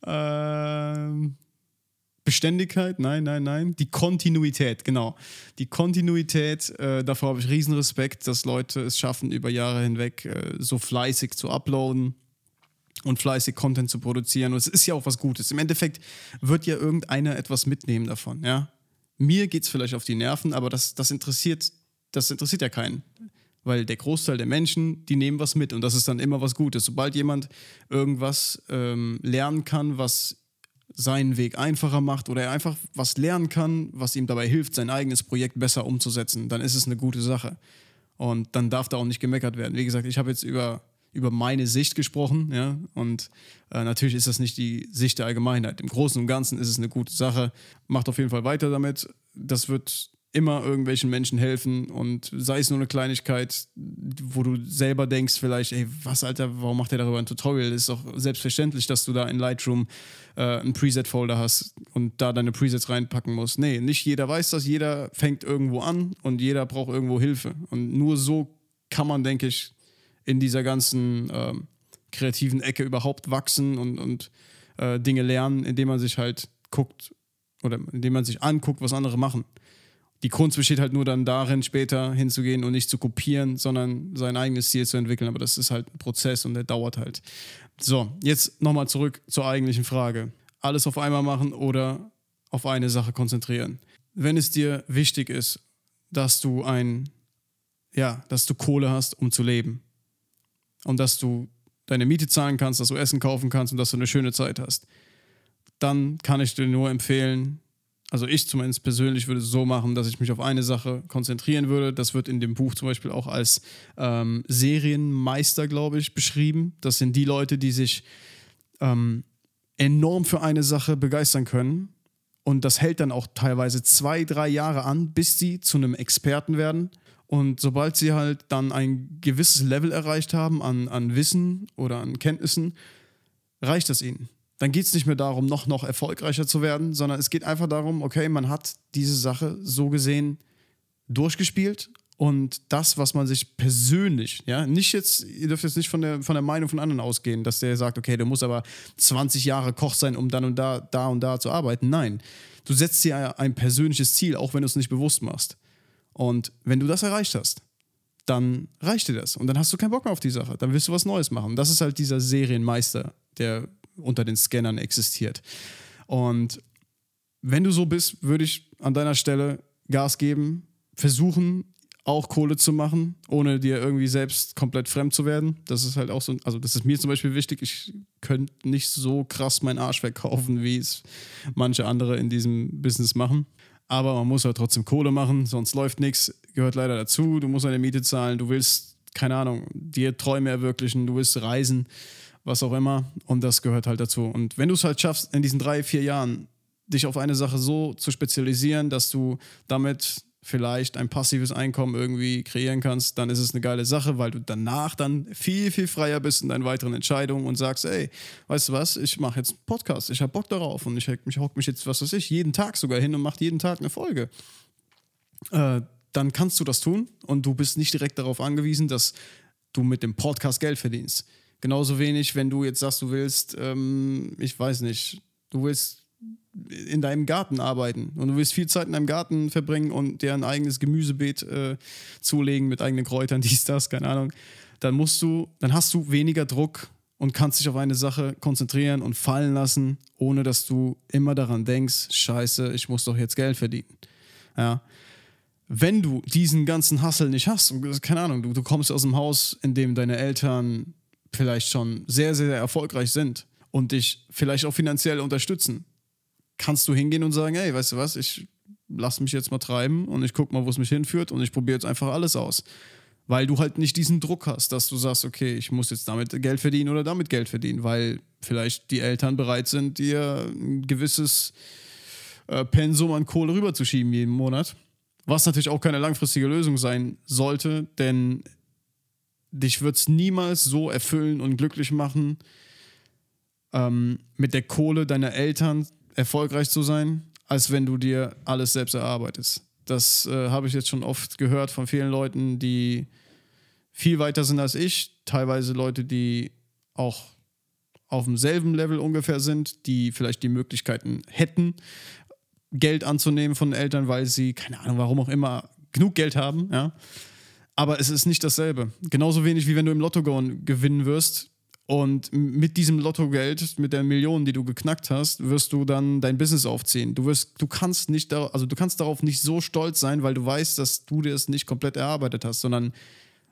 ähm, Beständigkeit? Nein, nein, nein. Die Kontinuität, genau. Die Kontinuität, äh, davor habe ich riesen Respekt, dass Leute es schaffen, über Jahre hinweg äh, so fleißig zu uploaden und fleißig Content zu produzieren. Und es ist ja auch was Gutes. Im Endeffekt wird ja irgendeiner etwas mitnehmen davon, ja. Mir geht es vielleicht auf die Nerven, aber das, das interessiert, das interessiert ja keinen weil der Großteil der Menschen, die nehmen was mit und das ist dann immer was Gutes. Sobald jemand irgendwas ähm, lernen kann, was seinen Weg einfacher macht oder er einfach was lernen kann, was ihm dabei hilft, sein eigenes Projekt besser umzusetzen, dann ist es eine gute Sache. Und dann darf da auch nicht gemeckert werden. Wie gesagt, ich habe jetzt über, über meine Sicht gesprochen, ja, und äh, natürlich ist das nicht die Sicht der Allgemeinheit. Im Großen und Ganzen ist es eine gute Sache. Macht auf jeden Fall weiter damit. Das wird immer irgendwelchen Menschen helfen und sei es nur eine Kleinigkeit, wo du selber denkst vielleicht, ey, was Alter, warum macht der darüber ein Tutorial? Das ist doch selbstverständlich, dass du da in Lightroom äh, einen Preset-Folder hast und da deine Presets reinpacken musst. Nee, nicht jeder weiß das, jeder fängt irgendwo an und jeder braucht irgendwo Hilfe. Und nur so kann man, denke ich, in dieser ganzen äh, kreativen Ecke überhaupt wachsen und, und äh, Dinge lernen, indem man sich halt guckt oder indem man sich anguckt, was andere machen die Kunst besteht halt nur dann darin, später hinzugehen und nicht zu kopieren, sondern sein eigenes Ziel zu entwickeln. Aber das ist halt ein Prozess und der dauert halt. So, jetzt nochmal zurück zur eigentlichen Frage. Alles auf einmal machen oder auf eine Sache konzentrieren. Wenn es dir wichtig ist, dass du ein, ja, dass du Kohle hast, um zu leben und dass du deine Miete zahlen kannst, dass du Essen kaufen kannst und dass du eine schöne Zeit hast. Dann kann ich dir nur empfehlen, also ich zumindest persönlich würde es so machen, dass ich mich auf eine Sache konzentrieren würde. Das wird in dem Buch zum Beispiel auch als ähm, Serienmeister, glaube ich, beschrieben. Das sind die Leute, die sich ähm, enorm für eine Sache begeistern können. Und das hält dann auch teilweise zwei, drei Jahre an, bis sie zu einem Experten werden. Und sobald sie halt dann ein gewisses Level erreicht haben an, an Wissen oder an Kenntnissen, reicht das ihnen dann geht es nicht mehr darum, noch, noch erfolgreicher zu werden, sondern es geht einfach darum, okay, man hat diese Sache so gesehen durchgespielt und das, was man sich persönlich, ja, nicht jetzt, ihr dürft jetzt nicht von der, von der Meinung von anderen ausgehen, dass der sagt, okay, du musst aber 20 Jahre Koch sein, um dann und da, da und da zu arbeiten. Nein, du setzt dir ein persönliches Ziel, auch wenn du es nicht bewusst machst. Und wenn du das erreicht hast, dann reicht dir das. Und dann hast du keinen Bock mehr auf die Sache. Dann willst du was Neues machen. Das ist halt dieser Serienmeister, der unter den Scannern existiert. Und wenn du so bist, würde ich an deiner Stelle Gas geben, versuchen, auch Kohle zu machen, ohne dir irgendwie selbst komplett fremd zu werden. Das ist halt auch so, also das ist mir zum Beispiel wichtig. Ich könnte nicht so krass meinen Arsch verkaufen, wie es manche andere in diesem Business machen. Aber man muss halt trotzdem Kohle machen, sonst läuft nichts. Gehört leider dazu. Du musst eine Miete zahlen, du willst, keine Ahnung, dir Träume erwirklichen, du willst reisen was auch immer. Und das gehört halt dazu. Und wenn du es halt schaffst, in diesen drei, vier Jahren dich auf eine Sache so zu spezialisieren, dass du damit vielleicht ein passives Einkommen irgendwie kreieren kannst, dann ist es eine geile Sache, weil du danach dann viel, viel freier bist in deinen weiteren Entscheidungen und sagst, ey, weißt du was, ich mache jetzt einen Podcast, ich habe Bock darauf und ich, ich hock mich jetzt, was weiß ich, jeden Tag sogar hin und mache jeden Tag eine Folge. Äh, dann kannst du das tun und du bist nicht direkt darauf angewiesen, dass du mit dem Podcast Geld verdienst. Genauso wenig, wenn du jetzt sagst, du willst, ähm, ich weiß nicht, du willst in deinem Garten arbeiten und du willst viel Zeit in deinem Garten verbringen und dir ein eigenes Gemüsebeet äh, zulegen mit eigenen Kräutern, (laughs) dies, das, keine Ahnung, dann musst du, dann hast du weniger Druck und kannst dich auf eine Sache konzentrieren und fallen lassen, ohne dass du immer daran denkst, scheiße, ich muss doch jetzt Geld verdienen. Ja. Wenn du diesen ganzen Hassel nicht hast, keine Ahnung, du, du kommst aus dem Haus, in dem deine Eltern vielleicht schon sehr, sehr erfolgreich sind und dich vielleicht auch finanziell unterstützen, kannst du hingehen und sagen, hey, weißt du was, ich lass mich jetzt mal treiben und ich guck mal, wo es mich hinführt und ich probiere jetzt einfach alles aus. Weil du halt nicht diesen Druck hast, dass du sagst, okay, ich muss jetzt damit Geld verdienen oder damit Geld verdienen, weil vielleicht die Eltern bereit sind, dir ein gewisses äh, Pensum an Kohle rüberzuschieben jeden Monat. Was natürlich auch keine langfristige Lösung sein sollte, denn dich wird es niemals so erfüllen und glücklich machen, ähm, mit der Kohle deiner Eltern erfolgreich zu sein, als wenn du dir alles selbst erarbeitest. Das äh, habe ich jetzt schon oft gehört von vielen Leuten, die viel weiter sind als ich, teilweise Leute, die auch auf demselben Level ungefähr sind, die vielleicht die Möglichkeiten hätten, Geld anzunehmen von Eltern, weil sie, keine Ahnung, warum auch immer, genug Geld haben, ja. Aber es ist nicht dasselbe. Genauso wenig wie wenn du im Lotto gewinnen wirst und mit diesem Lottogeld, mit der Million, die du geknackt hast, wirst du dann dein Business aufziehen. Du wirst, du kannst nicht, also du kannst darauf nicht so stolz sein, weil du weißt, dass du dir es nicht komplett erarbeitet hast, sondern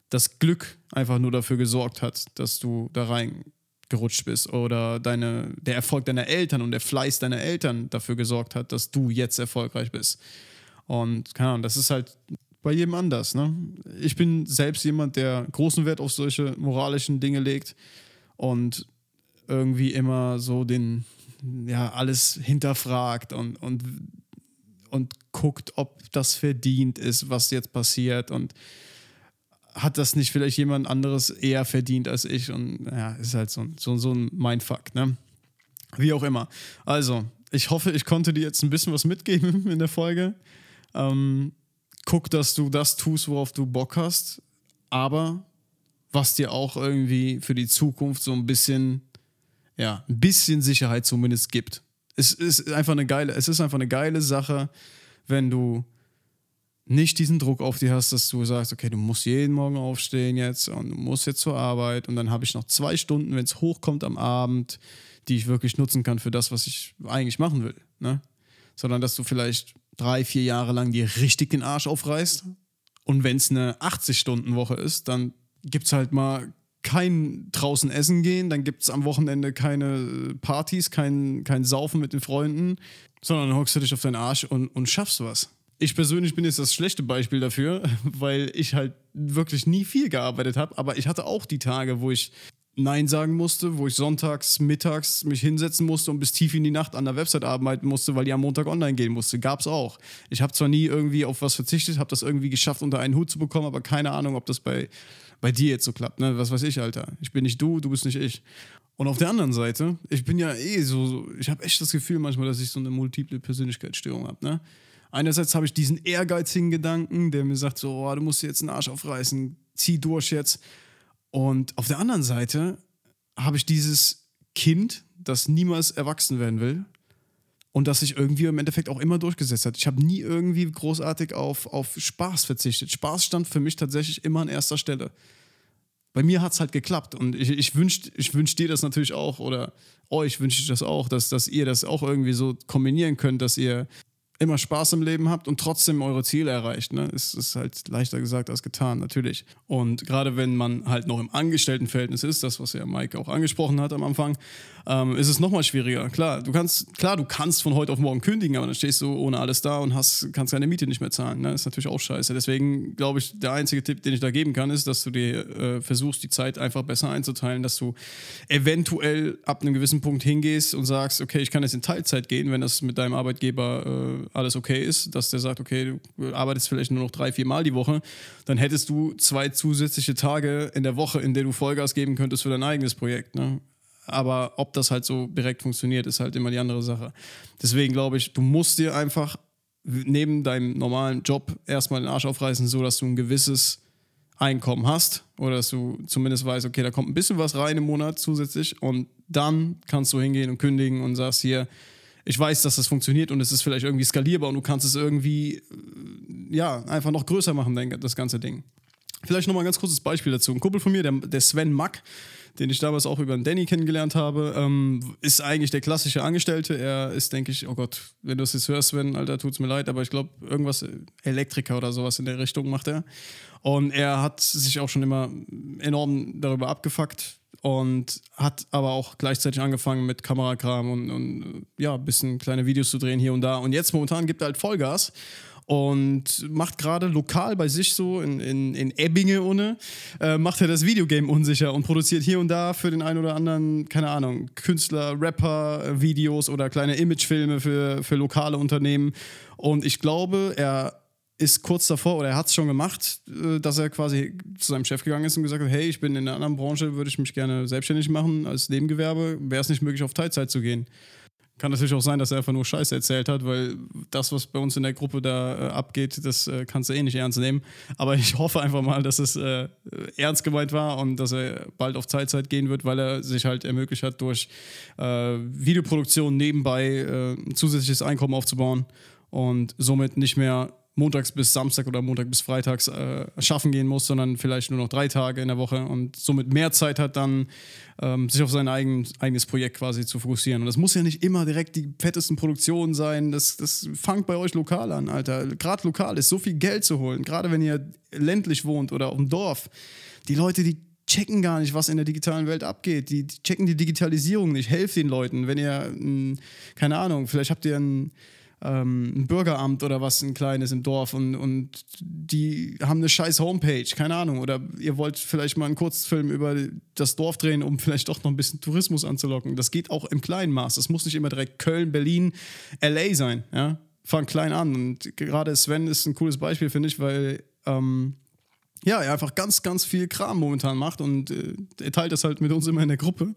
das Glück einfach nur dafür gesorgt hat, dass du da reingerutscht bist oder deine, der Erfolg deiner Eltern und der Fleiß deiner Eltern dafür gesorgt hat, dass du jetzt erfolgreich bist. Und keine Ahnung, das ist halt bei jedem anders. Ne? Ich bin selbst jemand, der großen Wert auf solche moralischen Dinge legt und irgendwie immer so den, ja, alles hinterfragt und, und, und guckt, ob das verdient ist, was jetzt passiert und hat das nicht vielleicht jemand anderes eher verdient als ich und ja, ist halt so, so, so ein Mindfuck, ne? Wie auch immer. Also, ich hoffe, ich konnte dir jetzt ein bisschen was mitgeben (laughs) in der Folge. Ähm, guck, dass du das tust, worauf du Bock hast, aber was dir auch irgendwie für die Zukunft so ein bisschen, ja, ein bisschen Sicherheit zumindest gibt. Es ist einfach eine geile, es ist einfach eine geile Sache, wenn du nicht diesen Druck auf dir hast, dass du sagst, okay, du musst jeden Morgen aufstehen jetzt und du musst jetzt zur Arbeit und dann habe ich noch zwei Stunden, wenn es hochkommt am Abend, die ich wirklich nutzen kann für das, was ich eigentlich machen will. Ne? Sondern dass du vielleicht drei, vier Jahre lang dir richtig den Arsch aufreißt. Und wenn es eine 80-Stunden-Woche ist, dann gibt es halt mal, kein draußen essen gehen, dann gibt es am Wochenende keine Partys, kein, kein Saufen mit den Freunden, sondern dann hockst du dich auf deinen Arsch und, und schaffst was. Ich persönlich bin jetzt das schlechte Beispiel dafür, (laughs) weil ich halt wirklich nie viel gearbeitet habe, aber ich hatte auch die Tage, wo ich Nein sagen musste, wo ich sonntags, mittags mich hinsetzen musste und bis tief in die Nacht an der Website arbeiten musste, weil die am Montag online gehen musste. Gab's auch. Ich habe zwar nie irgendwie auf was verzichtet, habe das irgendwie geschafft, unter einen Hut zu bekommen, aber keine Ahnung, ob das bei, bei dir jetzt so klappt. Ne? Was weiß ich, Alter. Ich bin nicht du, du bist nicht ich. Und auf der anderen Seite, ich bin ja eh so, so ich habe echt das Gefühl manchmal, dass ich so eine multiple Persönlichkeitsstörung habe. Ne? Einerseits habe ich diesen ehrgeizigen Gedanken, der mir sagt, so, oh, du musst jetzt einen Arsch aufreißen, zieh durch jetzt. Und auf der anderen Seite habe ich dieses Kind, das niemals erwachsen werden will und das sich irgendwie im Endeffekt auch immer durchgesetzt hat. Ich habe nie irgendwie großartig auf, auf Spaß verzichtet. Spaß stand für mich tatsächlich immer an erster Stelle. Bei mir hat es halt geklappt und ich, ich wünsche ich wünsch dir das natürlich auch oder euch wünsche ich das auch, dass, dass ihr das auch irgendwie so kombinieren könnt, dass ihr immer Spaß im Leben habt und trotzdem eure Ziele erreicht. Ne? Es ist halt leichter gesagt als getan, natürlich. Und gerade wenn man halt noch im Angestelltenverhältnis ist, das, was ja Mike auch angesprochen hat am Anfang, ähm, ist es nochmal schwieriger. Klar, du kannst, klar, du kannst von heute auf morgen kündigen, aber dann stehst du ohne alles da und hast, kannst deine Miete nicht mehr zahlen. Ne? Ist natürlich auch scheiße. Deswegen glaube ich, der einzige Tipp, den ich da geben kann, ist, dass du dir äh, versuchst, die Zeit einfach besser einzuteilen, dass du eventuell ab einem gewissen Punkt hingehst und sagst, okay, ich kann jetzt in Teilzeit gehen, wenn das mit deinem Arbeitgeber äh, alles okay ist, dass der sagt, okay, du arbeitest vielleicht nur noch drei, vier Mal die Woche, dann hättest du zwei zusätzliche Tage in der Woche, in denen du Vollgas geben könntest für dein eigenes Projekt. Ne? Aber ob das halt so direkt funktioniert, ist halt immer die andere Sache. Deswegen glaube ich, du musst dir einfach neben deinem normalen Job erstmal den Arsch aufreißen, so dass du ein gewisses Einkommen hast oder dass du zumindest weißt, okay, da kommt ein bisschen was rein im Monat zusätzlich und dann kannst du hingehen und kündigen und sagst hier, ich weiß, dass das funktioniert und es ist vielleicht irgendwie skalierbar und du kannst es irgendwie, ja, einfach noch größer machen, das ganze Ding. Vielleicht nochmal ein ganz kurzes Beispiel dazu. Ein Kumpel von mir, der, der Sven Mack, den ich damals auch über den Danny kennengelernt habe, ähm, ist eigentlich der klassische Angestellte. Er ist, denke ich, oh Gott, wenn du es jetzt hörst, Sven, Alter, tut's mir leid, aber ich glaube, irgendwas Elektriker oder sowas in der Richtung macht er. Und er hat sich auch schon immer enorm darüber abgefuckt und hat aber auch gleichzeitig angefangen mit Kamerakram und, und ja, ein bisschen kleine Videos zu drehen hier und da. Und jetzt momentan gibt er halt Vollgas und macht gerade lokal bei sich so in, in, in Ebbinge ohne, äh, macht er das Videogame unsicher und produziert hier und da für den einen oder anderen, keine Ahnung, Künstler, Rapper, Videos oder kleine Imagefilme für, für lokale Unternehmen. Und ich glaube, er ist kurz davor oder er hat es schon gemacht, äh, dass er quasi zu seinem Chef gegangen ist und gesagt hat, hey, ich bin in einer anderen Branche, würde ich mich gerne selbstständig machen als Nebengewerbe, wäre es nicht möglich, auf Teilzeit zu gehen. Kann natürlich auch sein, dass er einfach nur Scheiße erzählt hat, weil das, was bei uns in der Gruppe da äh, abgeht, das äh, kannst du eh nicht ernst nehmen. Aber ich (laughs) hoffe einfach mal, dass es äh, ernst gemeint war und dass er bald auf Teilzeit gehen wird, weil er sich halt ermöglicht hat, durch äh, Videoproduktion nebenbei äh, ein zusätzliches Einkommen aufzubauen und somit nicht mehr montags bis Samstag oder Montag bis Freitags äh, schaffen gehen muss, sondern vielleicht nur noch drei Tage in der Woche und somit mehr Zeit hat, dann ähm, sich auf sein eigen, eigenes Projekt quasi zu fokussieren. Und das muss ja nicht immer direkt die fettesten Produktionen sein. Das, das fangt bei euch lokal an, Alter. Gerade lokal ist so viel Geld zu holen, gerade wenn ihr ländlich wohnt oder auf dem Dorf. Die Leute, die checken gar nicht, was in der digitalen Welt abgeht. Die, die checken die Digitalisierung nicht. Helft den Leuten. Wenn ihr, mh, hm, keine Ahnung, vielleicht habt ihr ein ähm, ein Bürgeramt oder was ein kleines im Dorf und, und die haben eine scheiß Homepage, keine Ahnung. Oder ihr wollt vielleicht mal einen Kurzfilm über das Dorf drehen, um vielleicht doch noch ein bisschen Tourismus anzulocken. Das geht auch im kleinen Maß. Das muss nicht immer direkt Köln, Berlin, LA sein. Ja? Fang klein an. Und gerade Sven ist ein cooles Beispiel, finde ich, weil ähm, ja, er einfach ganz, ganz viel Kram momentan macht und äh, er teilt das halt mit uns immer in der Gruppe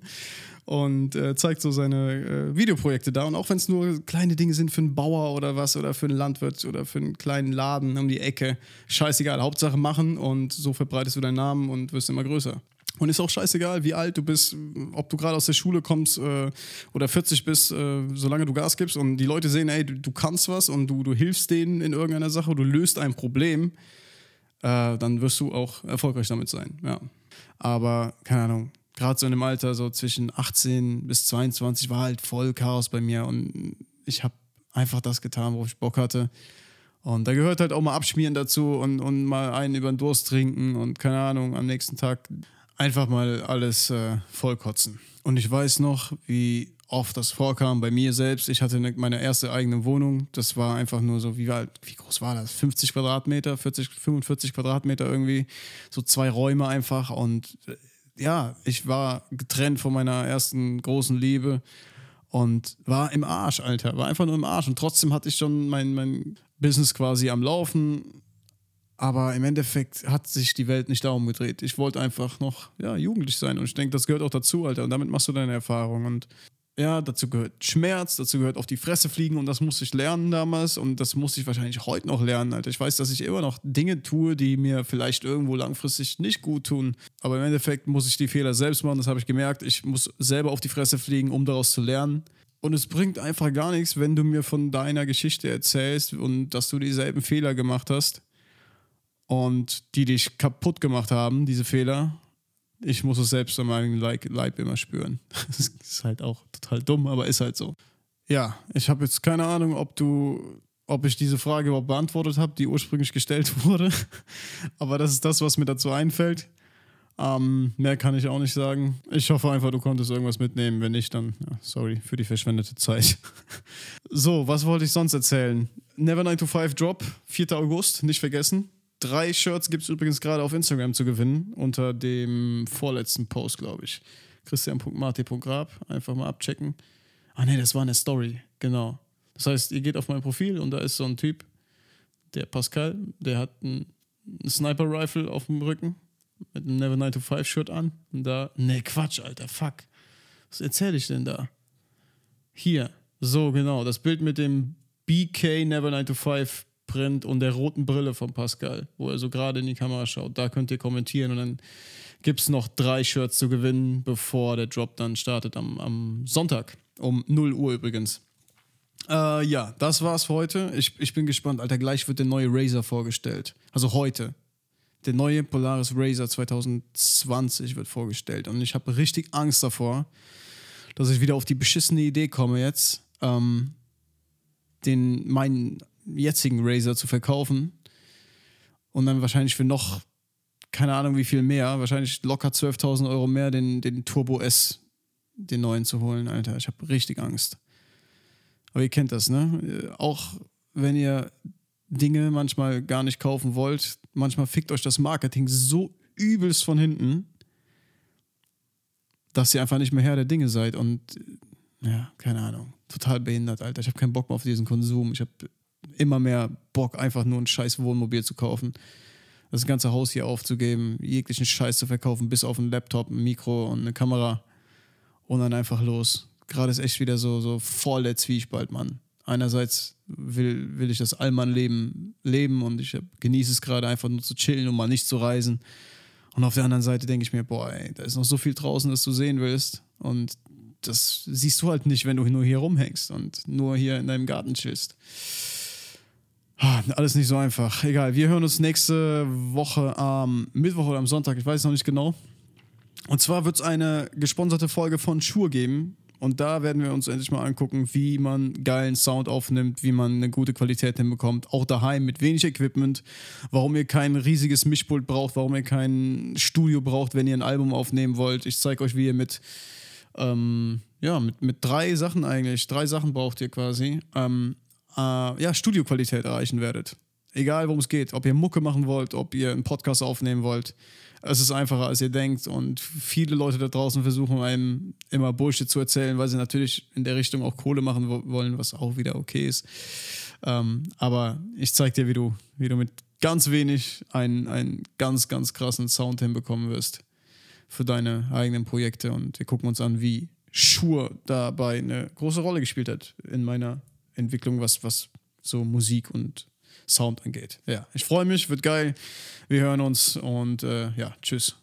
und äh, zeigt so seine äh, Videoprojekte da. Und auch wenn es nur kleine Dinge sind für einen Bauer oder was oder für einen Landwirt oder für einen kleinen Laden um die Ecke, scheißegal, Hauptsache machen und so verbreitest du deinen Namen und wirst immer größer. Und ist auch scheißegal, wie alt du bist, ob du gerade aus der Schule kommst äh, oder 40 bist, äh, solange du Gas gibst und die Leute sehen, ey, du, du, kannst was und du, du hilfst denen in irgendeiner Sache, du löst ein Problem, äh, dann wirst du auch erfolgreich damit sein. Ja. Aber, keine Ahnung, gerade so in dem Alter, so zwischen 18 bis 22, war halt voll Chaos bei mir und ich habe einfach das getan, worauf ich Bock hatte. Und da gehört halt auch mal Abschmieren dazu und, und mal einen über den Durst trinken und keine Ahnung, am nächsten Tag einfach mal alles äh, vollkotzen. Und ich weiß noch, wie oft das vorkam bei mir selbst. Ich hatte ne, meine erste eigene Wohnung. Das war einfach nur so, wie, wie groß war das? 50 Quadratmeter, 40, 45 Quadratmeter irgendwie. So zwei Räume einfach. Und äh, ja, ich war getrennt von meiner ersten großen Liebe und war im Arsch, Alter. War einfach nur im Arsch. Und trotzdem hatte ich schon mein, mein Business quasi am Laufen. Aber im Endeffekt hat sich die Welt nicht darum gedreht. Ich wollte einfach noch ja, jugendlich sein. Und ich denke, das gehört auch dazu, Alter. Und damit machst du deine Erfahrung. Und ja, dazu gehört Schmerz, dazu gehört auf die Fresse fliegen und das musste ich lernen damals und das muss ich wahrscheinlich heute noch lernen, Alter. Ich weiß, dass ich immer noch Dinge tue, die mir vielleicht irgendwo langfristig nicht gut tun, aber im Endeffekt muss ich die Fehler selbst machen, das habe ich gemerkt. Ich muss selber auf die Fresse fliegen, um daraus zu lernen. Und es bringt einfach gar nichts, wenn du mir von deiner Geschichte erzählst und dass du dieselben Fehler gemacht hast und die dich kaputt gemacht haben, diese Fehler ich muss es selbst an meinem Leib immer spüren. (laughs) Das ist halt auch total dumm, aber ist halt so. Ja, ich habe jetzt keine Ahnung, ob du, ob ich diese Frage überhaupt beantwortet habe, die ursprünglich gestellt (laughs) wurde. aber das ist das, was mir dazu einfällt. Ähm, mehr kann ich auch nicht sagen. Ich hoffe einfach, du konntest irgendwas mitnehmen. Wenn nicht, dann ja, sorry für die verschwendete Zeit. (laughs) so, was wollte ich sonst erzählen? Never 9 to 5 Drop, 4. August, nicht vergessen. Drei Shirts gibt es übrigens gerade auf Instagram zu gewinnen, unter dem vorletzten Post, glaube ich. Christian.marti.grab. Einfach mal abchecken. Ah, ne, das war eine Story. Genau. Das heißt, ihr geht auf mein Profil und da ist so ein Typ, der Pascal, der hat ein, Sniper-Rifle auf dem Rücken mit einem Never 9 to 5 Shirt an. Und da, ne, Quatsch, Alter, fuck. Was erzähle ich denn da? Hier, so genau, das Bild mit dem BK Never 9 to 5 Print und der roten Brille von Pascal, wo er so gerade in die Kamera schaut. Da könnt ihr kommentieren und dann gibt es noch drei Shirts zu gewinnen, bevor der Drop dann startet am, am Sonntag um 0 Uhr übrigens. Äh, ja, das war's für heute. Ich, ich bin gespannt, Alter. Gleich wird der neue Razer vorgestellt. Also heute. Der neue Polaris Razer 2020 wird vorgestellt. Und ich habe richtig Angst davor, dass ich wieder auf die beschissene Idee komme jetzt, ähm, den meinen jetzigen Razer zu verkaufen und dann wahrscheinlich für noch, keine Ahnung wie viel mehr, wahrscheinlich locker 12.000 Euro mehr den, den Turbo S, den neuen zu holen, Alter. Ich habe richtig Angst. Aber ihr kennt das, ne? Auch wenn ihr Dinge manchmal gar nicht kaufen wollt, manchmal fickt euch das Marketing so übelst von hinten, dass ihr einfach nicht mehr Herr der Dinge seid und ja, keine Ahnung, total behindert, Alter. Ich habe keinen Bock mehr auf diesen Konsum. Ich habe immer mehr Bock, einfach nur ein scheiß Wohnmobil zu kaufen. Das ganze Haus hier aufzugeben, jeglichen Scheiß zu verkaufen, bis auf einen Laptop, ein Mikro und eine Kamera. Und dann einfach los. Gerade ist echt wieder so, so voll der Zwiespalt, Mann. Einerseits will, will ich das Allmann-Leben leben und ich genieße es gerade einfach nur zu chillen und mal nicht zu reisen. Und auf der anderen Seite denke ich mir, boah, ey, da ist noch so viel draußen, das du sehen willst. Und das siehst du halt nicht, wenn du nur hier rumhängst und nur hier in deinem Garten chillst. Ah, alles nicht so einfach. Egal, wir hören uns nächste Woche am Mittwoch oder am Sonntag, ich weiß noch nicht genau. Und zwar wird es eine gesponserte Folge von Shure geben. Und da werden wir uns endlich mal angucken, wie man geilen Sound aufnimmt, wie man eine gute Qualität hinbekommt. Auch daheim mit wenig Equipment. Warum ihr kein riesiges Mischpult braucht, warum ihr kein Studio braucht, wenn ihr ein Album aufnehmen wollt. Ich zeige euch, wie ihr mit, ähm, ja, mit, mit drei Sachen eigentlich, drei Sachen braucht ihr quasi. Ähm, äh, ja, Studioqualität erreichen werdet. Egal, worum es geht. Ob ihr Mucke machen wollt, ob ihr einen Podcast aufnehmen wollt. Es ist einfacher, als ihr denkt. Und viele Leute da draußen versuchen einem immer Bullshit zu erzählen, weil sie natürlich in der Richtung auch Kohle machen wollen, was auch wieder okay ist. Ähm, aber ich zeig dir, wie du, wie du mit ganz wenig einen, einen ganz, ganz krassen Sound hinbekommen wirst für deine eigenen Projekte. Und wir gucken uns an, wie Shure dabei eine große Rolle gespielt hat in meiner Entwicklung, was, was so Musik und Sound angeht. Ja, ich freue mich, wird geil. Wir hören uns und äh, ja, tschüss.